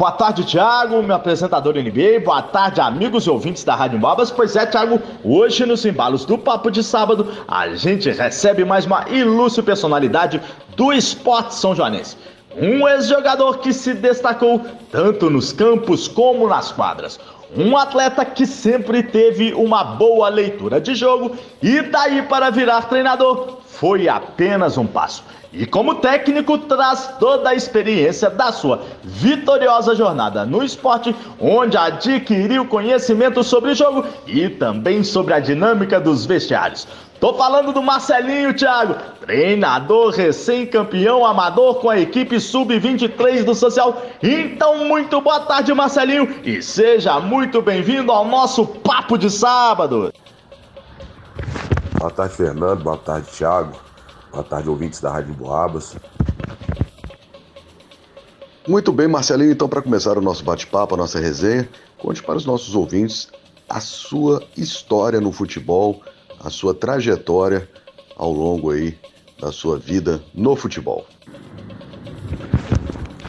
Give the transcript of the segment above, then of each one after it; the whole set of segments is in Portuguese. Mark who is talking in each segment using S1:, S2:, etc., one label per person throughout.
S1: Boa tarde, Thiago, meu apresentador NBA. Boa tarde, amigos e ouvintes da Rádio Babas. Pois é, Thiago, hoje nos embalos do Papo de Sábado, a gente recebe mais uma ilustre personalidade do esporte são joanense. Um ex-jogador que se destacou tanto nos campos como nas quadras. Um atleta que sempre teve uma boa leitura de jogo e daí para virar treinador foi apenas um passo e, como técnico, traz toda a experiência da sua vitoriosa jornada no esporte, onde adquiriu conhecimento sobre o jogo e também sobre a dinâmica dos vestiários. Tô falando do Marcelinho, Thiago, treinador recém-campeão amador com a equipe sub-23 do Social. Então, muito boa tarde, Marcelinho, e seja muito bem-vindo ao nosso Papo de Sábado.
S2: Boa tarde, Fernando. Boa tarde, Thiago. Boa tarde, ouvintes da Rádio Boabas.
S3: Muito bem, Marcelinho. Então, para começar o nosso bate-papo, a nossa resenha, conte para os nossos ouvintes a sua história no futebol, a sua trajetória ao longo aí da sua vida no futebol.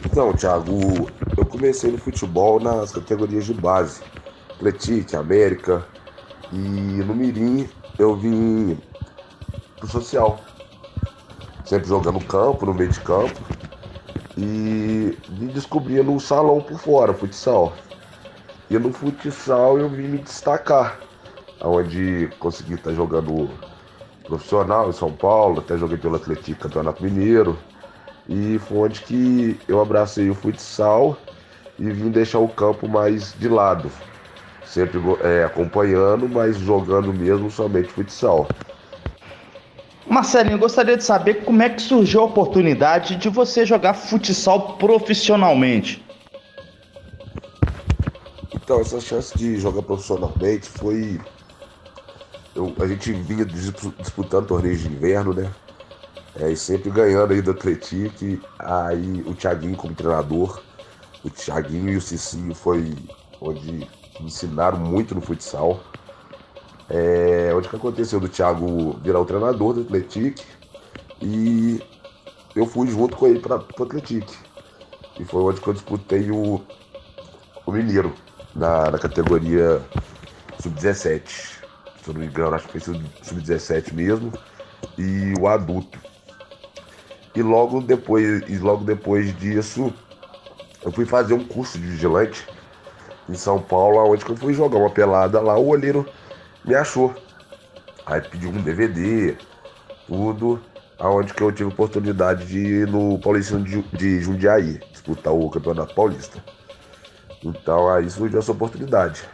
S2: Então, Thiago, eu comecei no futebol nas categorias de base, Atlético, América, e no Mirim eu vim pro social sempre jogando campo, no meio de campo. E me descobria no salão por fora, futsal. E no futsal eu vim me destacar, onde consegui estar jogando profissional em São Paulo, até joguei pelo Atlético Campeonato Mineiro. E foi onde que eu abracei o futsal e vim deixar o campo mais de lado. Sempre é, acompanhando, mas jogando mesmo somente futsal.
S1: Marcelinho, gostaria de saber como é que surgiu a oportunidade de você jogar futsal profissionalmente.
S2: Então, essa chance de jogar profissionalmente foi. Eu, a gente vinha disputando torneios de inverno, né? É, e sempre ganhando aí do Atlético. Aí o Thiaguinho como treinador, o Thiaguinho e o Cicinho foi onde me ensinaram muito no futsal. É, onde que aconteceu do Thiago virar o treinador do Atlético e eu fui junto com ele para o Atlético. E foi onde que eu disputei o, o Mineiro, na, na categoria sub-17. Se eu não me engano, acho que foi sub-17 mesmo. E o adulto. E logo depois, e logo depois disso, eu fui fazer um curso de vigilante em São Paulo, onde eu fui jogar uma pelada lá, o olheiro me achou. Aí pediu um DVD, tudo, aonde que eu tive oportunidade de ir no Paulistano de Jundiaí, disputar o Campeonato Paulista. Então aí surgiu essa oportunidade.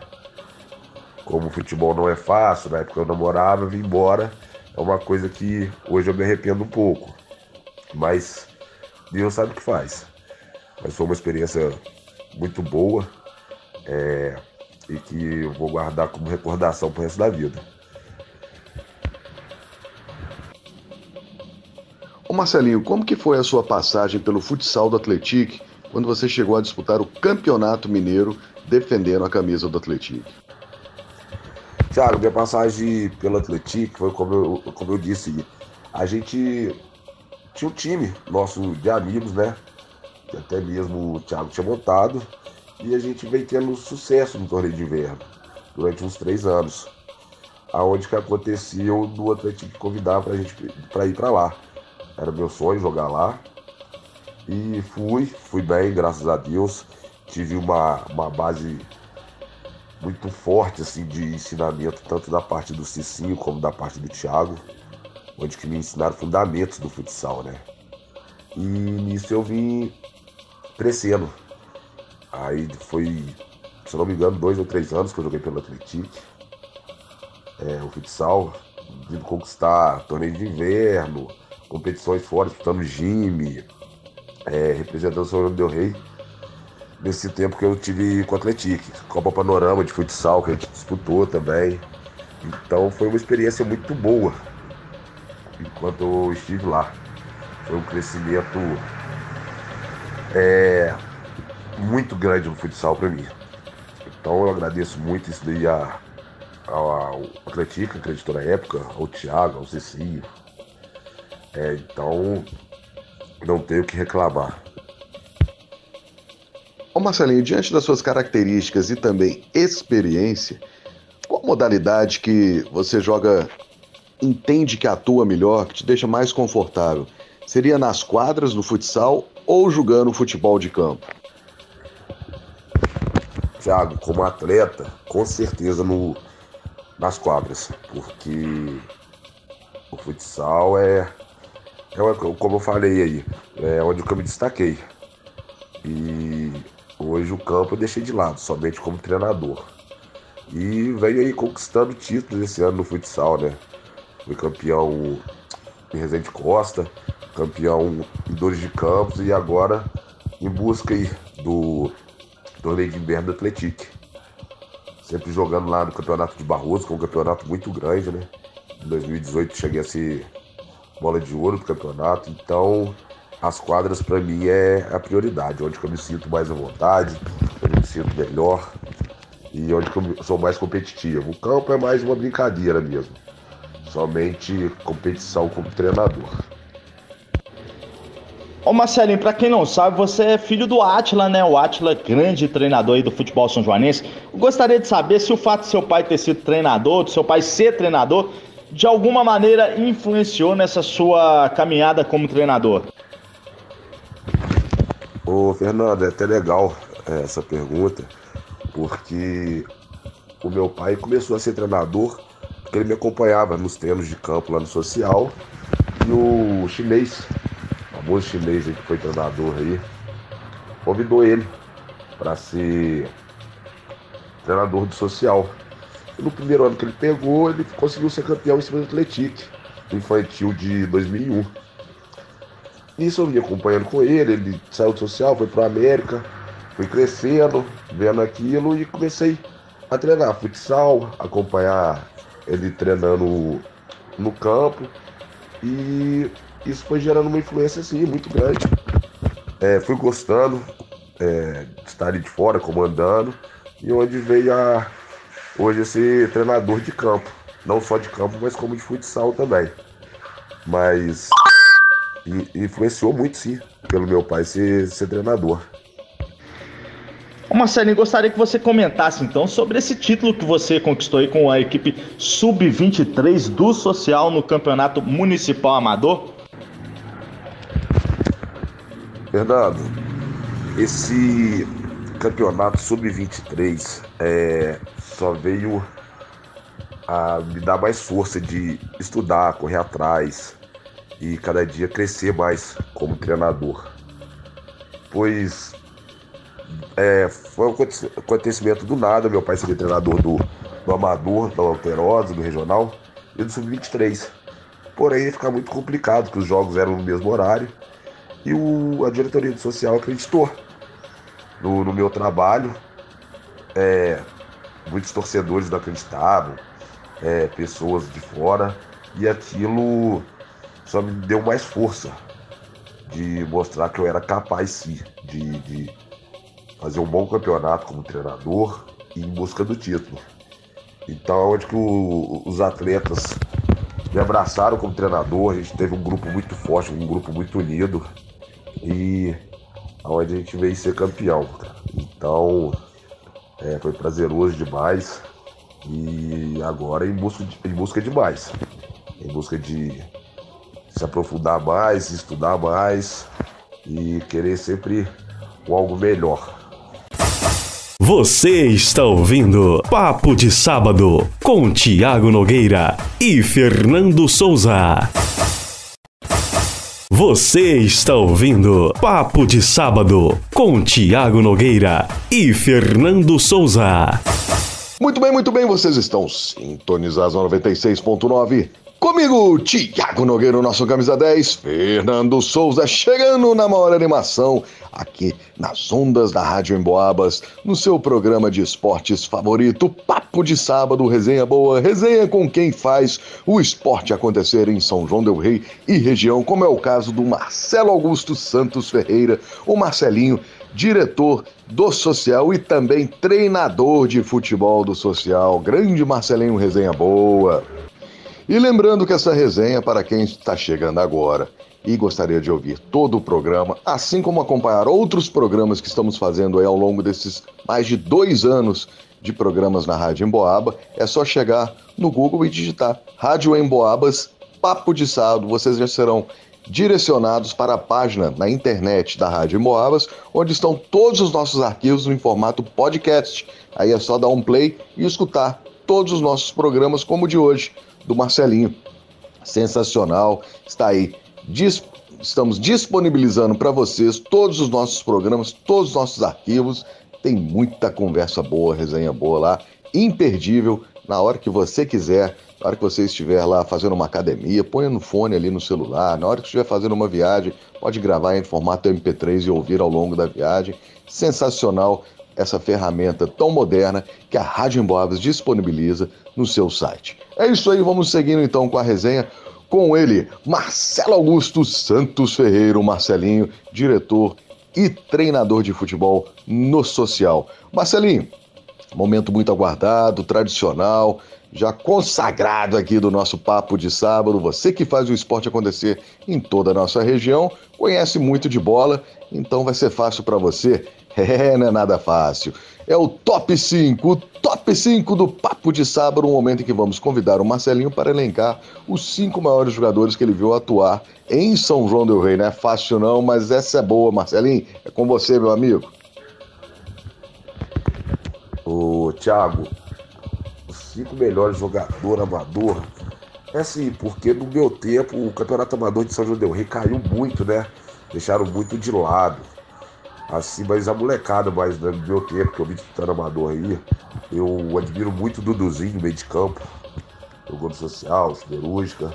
S2: Como o futebol não é fácil, na época eu namorava, eu vim embora. É uma coisa que hoje eu me arrependo um pouco. Mas Deus sabe o que faz. Mas foi uma experiência muito boa. É, e que eu vou guardar como recordação pro resto da vida.
S3: Ô Marcelinho, como que foi a sua passagem pelo futsal do Atlético quando você chegou a disputar o Campeonato Mineiro defendendo a camisa do Atlético?
S2: Thiago, minha passagem pelo Atlético foi como eu, como eu disse, a gente tinha um time nosso de amigos, né? Que até mesmo o Thiago tinha montado e a gente vem tendo sucesso no torneio de inverno durante uns três anos. Aonde que acontecia do Atlético convidar pra gente para ir para lá. Era meu sonho jogar lá. E fui, fui bem, graças a Deus. Tive uma, uma base muito forte assim de ensinamento, tanto da parte do Cicinho como da parte do Thiago, onde que me ensinaram fundamentos do futsal, né? E nisso eu vim crescendo, Aí foi, se eu não me engano, dois ou três anos que eu joguei pelo Atlético. É, o futsal, vindo conquistar torneio de inverno, competições fora, disputando Jime, é, representando o São João Del Rei. nesse tempo que eu tive com o Atlético. Copa Panorama de futsal que a gente disputou também. Então foi uma experiência muito boa enquanto eu estive lá. Foi um crescimento é, muito grande no futsal para mim. Então eu agradeço muito isso daí a, ao Atlético, que acreditou na época, ao Thiago, ao Cecinho. É, então não tenho o que reclamar.
S3: Ô Marcelinho, diante das suas características e também experiência, qual modalidade que você joga, entende que atua melhor, que te deixa mais confortável? Seria nas quadras do futsal ou jogando futebol de campo?
S2: Thiago, como atleta, com certeza no, nas quadras, porque o futsal é, é como eu falei aí, é onde eu me destaquei. E hoje o campo eu deixei de lado, somente como treinador. E venho aí conquistando títulos esse ano no futsal, né? Fui campeão em Resende Costa, campeão em Dores de Campos e agora em busca aí do torneio de inverno do Atlético. Sempre jogando lá no Campeonato de Barroso, que é um campeonato muito grande, né? Em 2018 cheguei a ser bola de ouro do campeonato, então as quadras para mim é a prioridade, onde eu me sinto mais à vontade, onde eu me sinto melhor e onde eu sou mais competitivo. O campo é mais uma brincadeira mesmo, somente competição como treinador.
S1: Ô Marcelinho, pra quem não sabe, você é filho do Atila, né? O Atila, grande treinador aí do futebol são joanense. Eu gostaria de saber se o fato de seu pai ter sido treinador, de seu pai ser treinador, de alguma maneira influenciou nessa sua caminhada como treinador.
S2: Ô Fernando, é até legal é, essa pergunta, porque o meu pai começou a ser treinador porque ele me acompanhava nos treinos de campo lá no social e o chinês famoso chinês que foi treinador aí, convidou ele para ser treinador do social. E no primeiro ano que ele pegou, ele conseguiu ser campeão em cima do Atlético, infantil de 2001. Nisso eu vim acompanhando com ele, ele saiu do social, foi para América, fui crescendo, vendo aquilo e comecei a treinar futsal, acompanhar ele treinando no campo e isso foi gerando uma influência assim, muito grande. É, fui gostando é, de estar ali de fora, comandando, e onde veio a hoje esse treinador de campo. Não só de campo, mas como de futsal também. Mas influenciou muito sim, pelo meu pai ser, ser treinador.
S1: Marcelinho, gostaria que você comentasse então sobre esse título que você conquistou aí com a equipe Sub-23 do Social no Campeonato Municipal Amador.
S2: Fernando, esse campeonato sub-23 é, só veio a me dar mais força de estudar, correr atrás e cada dia crescer mais como treinador. Pois é, foi um acontecimento do nada, meu pai seria treinador do, do Amador, da Alterosa, do Regional e do Sub-23. Porém, ia ficar muito complicado, que os jogos eram no mesmo horário e o, a diretoria do social acreditou no, no meu trabalho. É, muitos torcedores não acreditavam, é, pessoas de fora, e aquilo só me deu mais força de mostrar que eu era capaz sim de, de fazer um bom campeonato como treinador e em busca do título. Então, onde que o, os atletas me abraçaram como treinador, a gente teve um grupo muito forte, um grupo muito unido e onde a gente veio ser campeão. Então é, foi prazeroso demais e agora em busca, de, em busca de mais, em busca de se aprofundar mais, estudar mais e querer sempre algo melhor.
S4: Você está ouvindo Papo de Sábado com Tiago Nogueira e Fernando Souza. Você está ouvindo Papo de Sábado com Tiago Nogueira e Fernando Souza.
S3: Muito bem, muito bem, vocês estão sintonizados no 96.9 Comigo, Tiago Nogueira, nosso camisa 10, Fernando Souza, chegando na maior animação aqui nas ondas da Rádio Emboabas, no seu programa de esportes favorito, Papo de Sábado, resenha boa, resenha com quem faz o esporte acontecer em São João del Rei e região, como é o caso do Marcelo Augusto Santos Ferreira, o Marcelinho, diretor do Social e também treinador de futebol do Social. Grande Marcelinho, resenha boa. E lembrando que essa resenha, para quem está chegando agora e gostaria de ouvir todo o programa, assim como acompanhar outros programas que estamos fazendo aí ao longo desses mais de dois anos de programas na Rádio Emboaba, é só chegar no Google e digitar Rádio Emboabas Papo de Sábado. Vocês já serão direcionados para a página na internet da Rádio Emboabas, onde estão todos os nossos arquivos em formato podcast. Aí é só dar um play e escutar todos os nossos programas, como o de hoje do Marcelinho. Sensacional, está aí. Dis estamos disponibilizando para vocês todos os nossos programas, todos os nossos arquivos. Tem muita conversa boa, resenha boa lá, imperdível, na hora que você quiser, na hora que você estiver lá fazendo uma academia, ponha no fone ali no celular, na hora que estiver fazendo uma viagem, pode gravar em formato MP3 e ouvir ao longo da viagem. Sensacional essa ferramenta tão moderna que a Rádio Emboabas disponibiliza no seu site. É isso aí, vamos seguindo então com a resenha com ele, Marcelo Augusto Santos Ferreira, o Marcelinho, diretor e treinador de futebol no Social. Marcelinho, momento muito aguardado, tradicional, já consagrado aqui do nosso papo de sábado. Você que faz o esporte acontecer em toda a nossa região, conhece muito de bola, então vai ser fácil para você É, não é nada fácil. É o top 5, o top 5 do Papo de Sábado, um momento em que vamos convidar o Marcelinho para elencar os cinco maiores jogadores que ele viu atuar em São João del Rei. Não é fácil não, mas essa é boa, Marcelinho. É com você, meu amigo.
S2: Ô, Thiago, os cinco melhores jogadores amador. É assim, porque no meu tempo o Campeonato Amador de São João del Rei caiu muito, né? Deixaram muito de lado assim, mas a molecada mais né, no meu tempo, que eu vi disputando amador aí, eu admiro muito o Duduzinho, meio de campo, jogou no social, siderúrgica.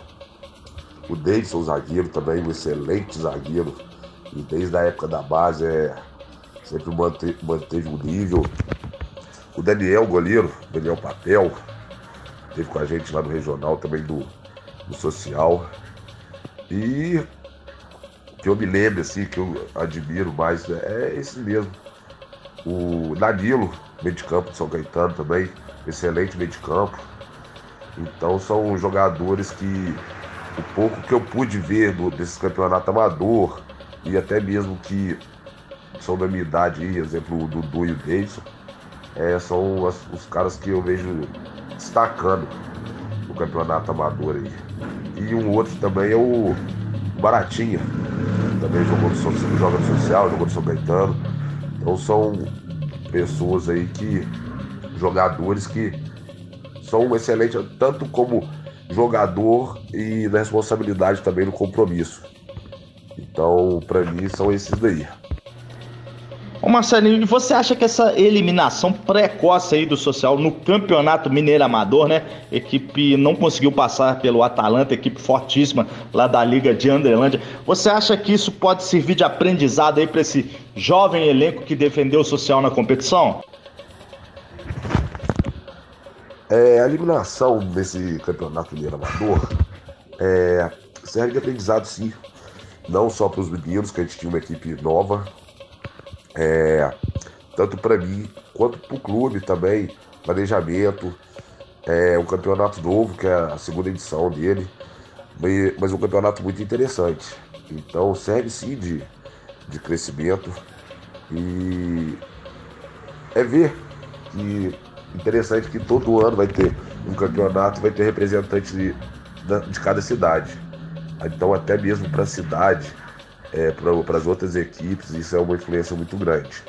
S2: O Davidson, o zagueiro, também um excelente zagueiro. E desde a época da base é sempre manteve, manteve o nível. O Daniel, goleiro, Daniel Papel, teve com a gente lá no regional também do, do social. E que eu me lembro, assim, que eu admiro mais, né? é esse mesmo. O Danilo, meio de campo de São Caetano também, excelente meio de campo. Então são jogadores que o pouco que eu pude ver do, desse campeonato amador e até mesmo que são da minha idade exemplo o Dudu e o Davidson, é, são as, os caras que eu vejo destacando no campeonato amador aí. E um outro também é o Baratinha, também jogou no, joga no social, jogou no São Caetano. Então são pessoas aí que. jogadores que são excelentes, tanto como jogador e na responsabilidade também no compromisso. Então, para mim, são esses daí.
S1: Ô Marcelinho, você acha que essa eliminação precoce aí do Social no Campeonato Mineiro Amador, né? Equipe não conseguiu passar pelo Atalanta, equipe fortíssima lá da Liga de Andrelândia. Você acha que isso pode servir de aprendizado aí para esse jovem elenco que defendeu o Social na competição?
S2: É, a eliminação desse Campeonato Mineiro Amador é, serve de aprendizado, sim. Não só para os meninos, que a gente tinha uma equipe nova, é, tanto para mim quanto para o clube também, planejamento, é um campeonato novo, que é a segunda edição dele, mas um campeonato muito interessante. Então serve sim de, de crescimento e é ver que interessante que todo ano vai ter um campeonato, vai ter representante de, de cada cidade. Então até mesmo para a cidade é, para as outras equipes, isso é uma influência muito grande.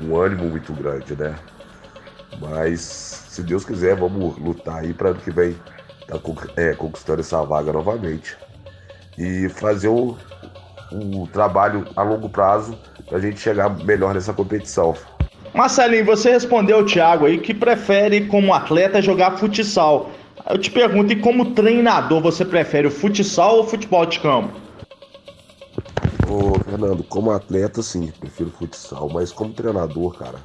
S2: Um ânimo muito grande, né? Mas, se Deus quiser, vamos lutar aí para ano que vem estar tá, é, conquistando essa vaga novamente. E fazer o, o trabalho a longo prazo para a gente chegar melhor nessa competição.
S1: Marcelinho, você respondeu o Thiago aí que prefere, como atleta, jogar futsal. Eu te pergunto, e como treinador, você prefere o futsal ou o futebol de campo?
S2: Fernando, como atleta, sim, prefiro futsal, mas como treinador, cara,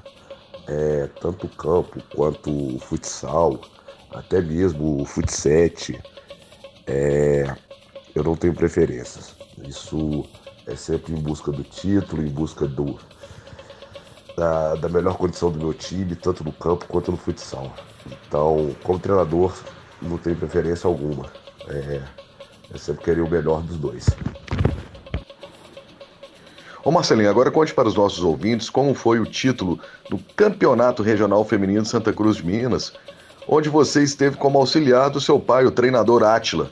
S2: é, tanto o campo quanto o futsal, até mesmo o futset, é, eu não tenho preferências. Isso é sempre em busca do título, em busca do, da, da melhor condição do meu time, tanto no campo quanto no futsal. Então, como treinador, não tenho preferência alguma. É, é sempre querer o melhor dos dois.
S3: Ô Marcelinho, agora conte para os nossos ouvintes como foi o título do Campeonato Regional Feminino de Santa Cruz de Minas, onde você esteve como auxiliar do seu pai, o treinador Átila.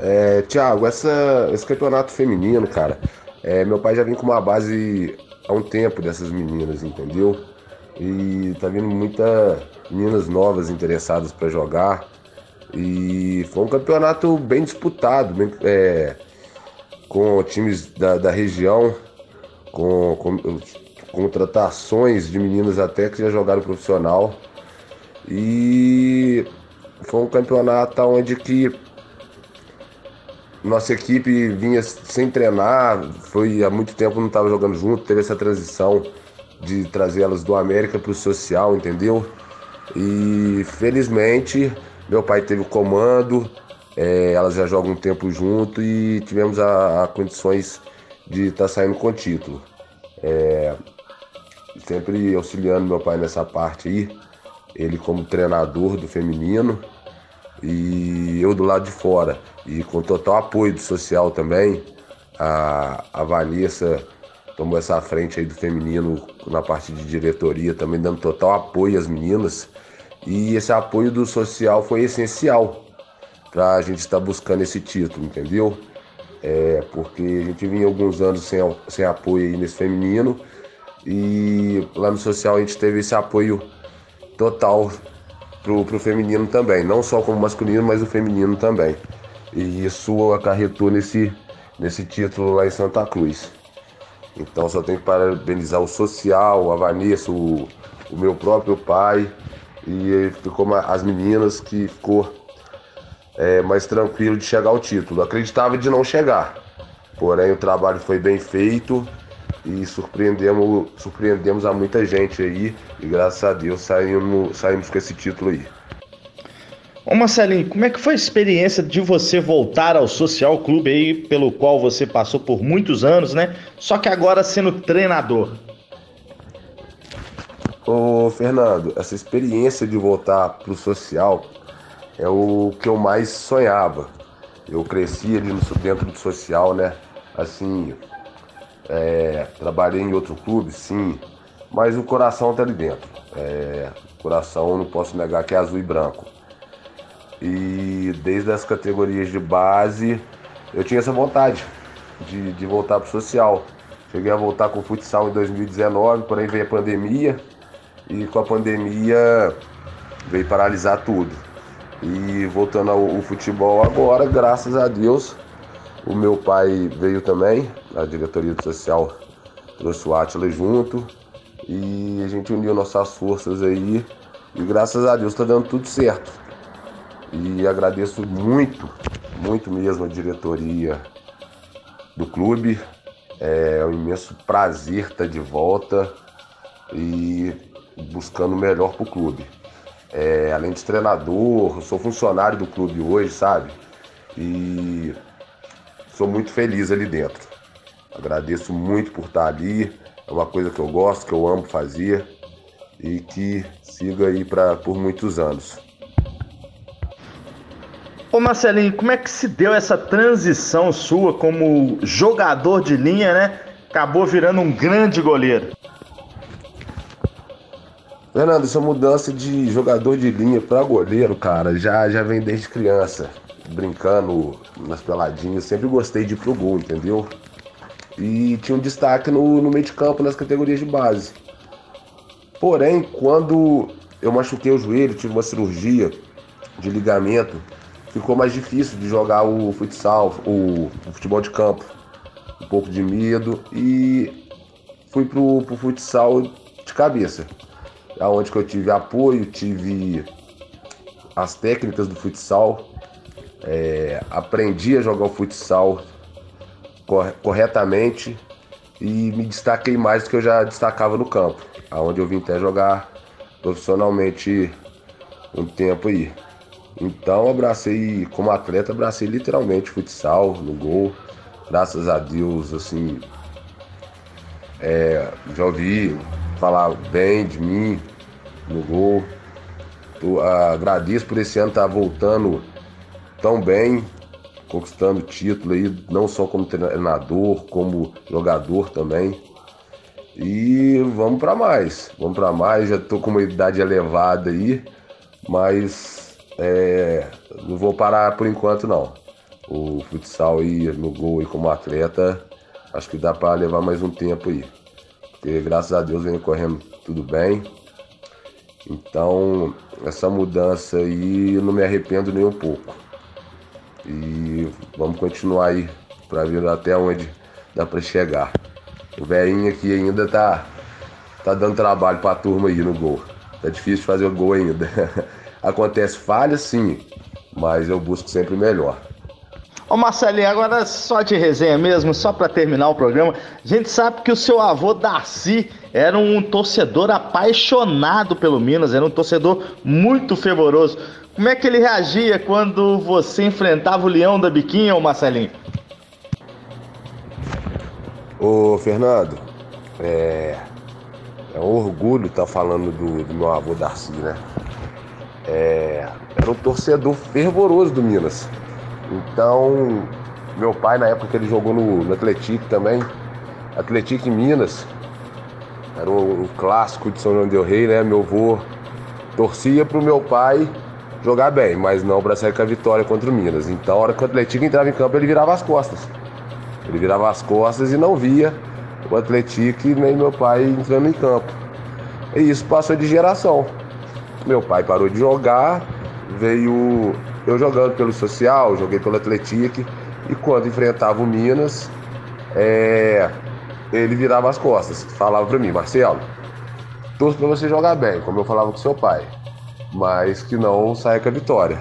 S2: É, Tiago, esse campeonato feminino, cara, é, meu pai já vem com uma base há um tempo dessas meninas, entendeu? E tá vindo muitas meninas novas interessadas para jogar. E foi um campeonato bem disputado, bem, é, com times da, da região, com, com contratações de meninas até que já jogaram profissional. E foi um campeonato onde que nossa equipe vinha sem treinar, foi há muito tempo não estava jogando junto, teve essa transição de trazer elas do América para o social, entendeu? E felizmente meu pai teve o comando, é, elas já jogam um tempo junto e tivemos a, a condições de estar tá saindo com título. É, sempre auxiliando meu pai nessa parte aí, ele como treinador do feminino e eu do lado de fora. E com total apoio do social também. A, a Vanessa tomou essa frente aí do feminino na parte de diretoria, também dando total apoio às meninas. E esse apoio do social foi essencial para a gente estar buscando esse título, entendeu? É, porque a gente vinha alguns anos sem, sem apoio aí nesse feminino e lá no social a gente teve esse apoio total pro, pro feminino também, não só como masculino, mas o feminino também. E isso acarretou nesse, nesse título lá em Santa Cruz. Então só tenho que parabenizar o social, a Vanessa, o, o meu próprio pai e ficou as meninas que ficou é, mais tranquilo de chegar ao título. Acreditava de não chegar, porém o trabalho foi bem feito e surpreendemos, surpreendemos a muita gente aí e graças a Deus saímos, saímos com esse título aí.
S1: Ô Marcelinho, como é que foi a experiência de você voltar ao Social Clube aí, pelo qual você passou por muitos anos, né? Só que agora sendo treinador.
S2: Ô Fernando, essa experiência de voltar pro social é o que eu mais sonhava. Eu cresci ali dentro do social, né? Assim, é, trabalhei em outro clube, sim, mas o coração tá ali dentro. É, o coração, não posso negar que é azul e branco. E desde as categorias de base, eu tinha essa vontade de, de voltar pro social. Cheguei a voltar com o futsal em 2019, porém veio a pandemia e com a pandemia veio paralisar tudo. E voltando ao, ao futebol agora, graças a Deus, o meu pai veio também, a diretoria do social trouxe o Atila junto e a gente uniu nossas forças aí e graças a Deus está dando tudo certo. E agradeço muito, muito mesmo a diretoria do clube. É um imenso prazer estar de volta e buscando o melhor para o clube. É, além de treinador, sou funcionário do clube hoje, sabe? E sou muito feliz ali dentro. Agradeço muito por estar ali. É uma coisa que eu gosto, que eu amo fazer e que siga aí pra, por muitos anos.
S1: Ô Marcelinho, como é que se deu essa transição sua como jogador de linha, né? Acabou virando um grande goleiro.
S2: Fernando, essa mudança de jogador de linha para goleiro, cara, já, já vem desde criança brincando nas peladinhas, sempre gostei de ir pro gol, entendeu? E tinha um destaque no, no meio de campo, nas categorias de base. Porém, quando eu machuquei o joelho, tive uma cirurgia de ligamento, ficou mais difícil de jogar o futsal, o, o futebol de campo. Um pouco de medo e fui pro, pro futsal de cabeça. Aonde que eu tive apoio, tive as técnicas do futsal, é, aprendi a jogar o futsal corretamente e me destaquei mais do que eu já destacava no campo, aonde eu vim até jogar profissionalmente um tempo aí. Então abracei, como atleta, abracei literalmente futsal no gol. Graças a Deus, assim, é, já ouvi falar bem de mim no gol. Eu, agradeço por esse ano estar tá voltando tão bem, conquistando título aí, não só como treinador, como jogador também. E vamos para mais, vamos para mais. Já tô com uma idade elevada aí, mas é, não vou parar por enquanto não. O futsal aí no gol aí como atleta, acho que dá para levar mais um tempo aí. Porque graças a Deus vem correndo tudo bem. Então, essa mudança aí eu não me arrependo nem um pouco. E vamos continuar aí para ver até onde dá para chegar. O velhinho aqui ainda tá, tá dando trabalho para a turma aí no gol. Tá difícil fazer o gol ainda. Acontece falha sim, mas eu busco sempre melhor.
S1: Ô Marcelinho, agora só de resenha mesmo, só para terminar o programa. A gente sabe que o seu avô Darcy era um torcedor apaixonado pelo Minas, era um torcedor muito fervoroso. Como é que ele reagia quando você enfrentava o Leão da Biquinha, ô Marcelinho?
S2: Ô Fernando, é, é um orgulho estar tá falando do, do, meu avô Darcy, né? É, era um torcedor fervoroso do Minas. Então, meu pai, na época que ele jogou no, no Atlético também, Atlético em Minas, era um, um, clássico de São João del Rei, né? Meu avô torcia pro meu pai jogar bem, mas não para sair com a vitória contra o Minas. Então, a hora que o Atlético entrava em campo, ele virava as costas. Ele virava as costas e não via o Atlético nem meu pai entrando em campo. E isso passou de geração. Meu pai parou de jogar, veio eu jogando pelo social, joguei pelo Atlético e quando enfrentava o Minas, é, ele virava as costas, falava para mim, Marcelo, torço para você jogar bem, como eu falava com seu pai, mas que não saia com a vitória.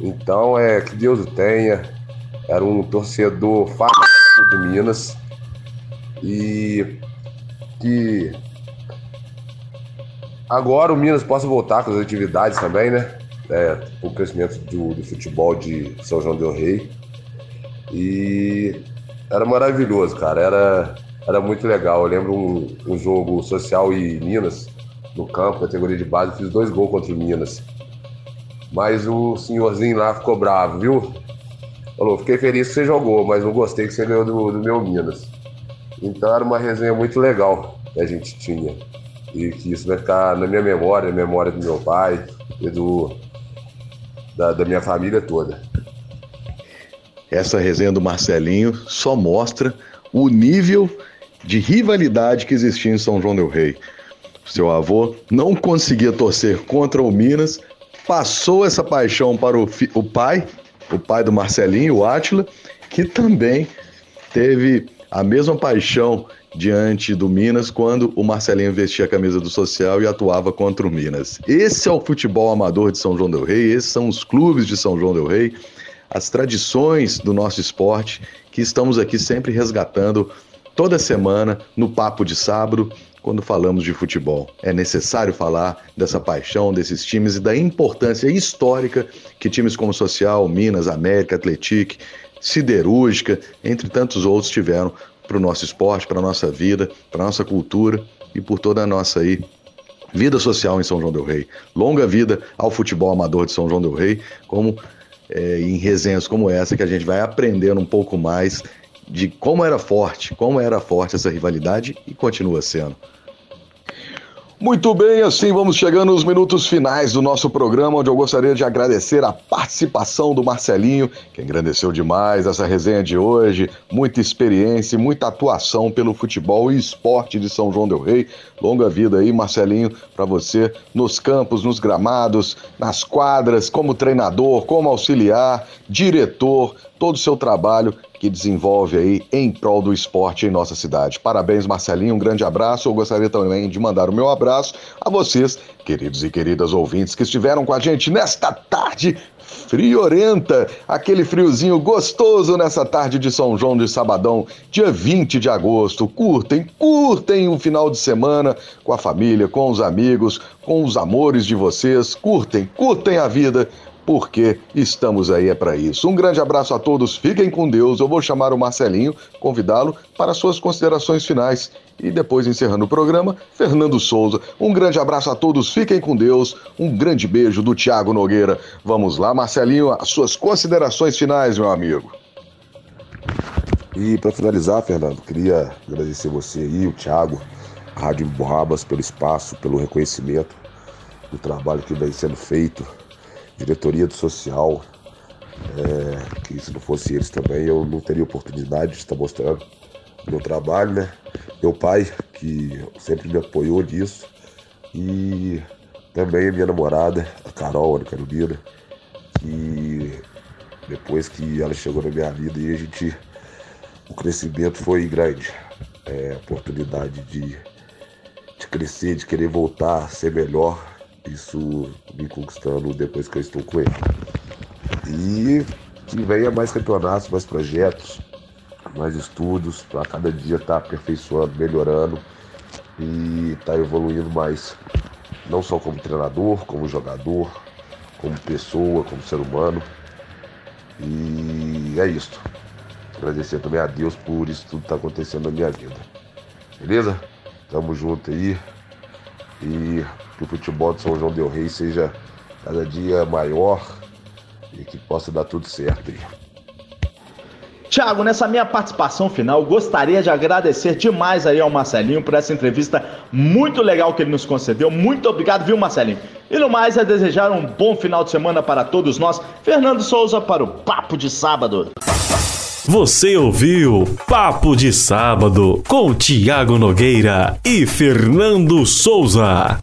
S2: Então é que Deus o tenha. Era um torcedor fanático do Minas e que agora o Minas possa voltar com as atividades também, né? É, o crescimento do, do futebol de São João del Rei. E era maravilhoso, cara. Era, era muito legal. Eu lembro um, um jogo social em Minas, no campo, categoria de base, fiz dois gols contra o Minas. Mas o senhorzinho lá ficou bravo, viu? Falou, fiquei feliz que você jogou, mas não gostei que você ganhou do, do meu Minas. Então era uma resenha muito legal que a gente tinha. E que isso vai ficar na minha memória, na memória do meu pai e do, da, da minha família toda.
S3: Essa resenha do Marcelinho só mostra o nível de rivalidade que existia em São João del Rei. Seu avô não conseguia torcer contra o Minas, passou essa paixão para o, o pai, o pai do Marcelinho, o Átila, que também teve a mesma paixão diante do Minas quando o Marcelinho vestia a camisa do Social e atuava contra o Minas. Esse é o futebol amador de São João del Rei, esses são os clubes de São João del Rei, as tradições do nosso esporte que estamos aqui sempre resgatando toda semana no Papo de Sábado, quando falamos de futebol. É necessário falar dessa paixão desses times e da importância histórica que times como Social, Minas, América, Atlético, Siderúrgica, entre tantos outros tiveram para o nosso esporte, para a nossa vida, para a nossa cultura e por toda a nossa aí vida social em São João del Rei. Longa vida ao futebol amador de São João del Rei, como é, em resenhas como essa que a gente vai aprendendo um pouco mais de como era forte, como era forte essa rivalidade e continua sendo. Muito bem, assim vamos chegando nos minutos finais do nosso programa, onde eu gostaria de agradecer a participação do Marcelinho, que engrandeceu demais essa resenha de hoje. Muita experiência e muita atuação pelo futebol e esporte de São João Del Rei. Longa vida aí, Marcelinho, para você nos campos, nos gramados, nas quadras, como treinador, como auxiliar, diretor, todo o seu trabalho que desenvolve aí em prol do esporte em nossa cidade. Parabéns, Marcelinho, um grande abraço. Eu gostaria também de mandar o meu abraço a vocês, queridos e queridas ouvintes que estiveram com a gente nesta tarde friorenta, aquele friozinho gostoso nessa tarde de São João de Sabadão, dia 20 de agosto. Curtem, curtem um final de semana com a família, com os amigos, com os amores de vocês. Curtem, curtem a vida porque estamos aí é para isso. Um grande abraço a todos, fiquem com Deus. Eu vou chamar o Marcelinho, convidá-lo para suas considerações finais. E depois, encerrando o programa, Fernando Souza. Um grande abraço a todos, fiquem com Deus. Um grande beijo do Tiago Nogueira. Vamos lá, Marcelinho, as suas considerações finais, meu amigo.
S2: E para finalizar, Fernando, queria agradecer você aí, o Thiago, a Rádio Borrabas, pelo espaço, pelo reconhecimento do trabalho que vem sendo feito diretoria do social, é, que se não fosse eles também eu não teria oportunidade de estar mostrando meu trabalho, né? Meu pai, que sempre me apoiou nisso, e também minha namorada, a Carol, a Carolina, que depois que ela chegou na minha vida e a gente o crescimento foi grande. É, oportunidade de, de crescer, de querer voltar a ser melhor, isso me conquistando depois que eu estou com ele. E que venha mais campeonatos, mais projetos, mais estudos, para cada dia estar tá aperfeiçoando, melhorando e estar tá evoluindo mais, não só como treinador, como jogador, como pessoa, como ser humano. E é isso. Agradecer também a Deus por isso tudo que está acontecendo na minha vida. Beleza? Tamo junto aí. E que o futebol de São João Del Rey seja cada dia maior e que possa dar tudo certo aí.
S1: Tiago, nessa minha participação final, gostaria de agradecer demais aí ao Marcelinho por essa entrevista muito legal que ele nos concedeu. Muito obrigado, viu, Marcelinho? E no mais é desejar um bom final de semana para todos nós. Fernando Souza para o Papo de Sábado.
S4: Você ouviu Papo de Sábado com Tiago Nogueira e Fernando Souza.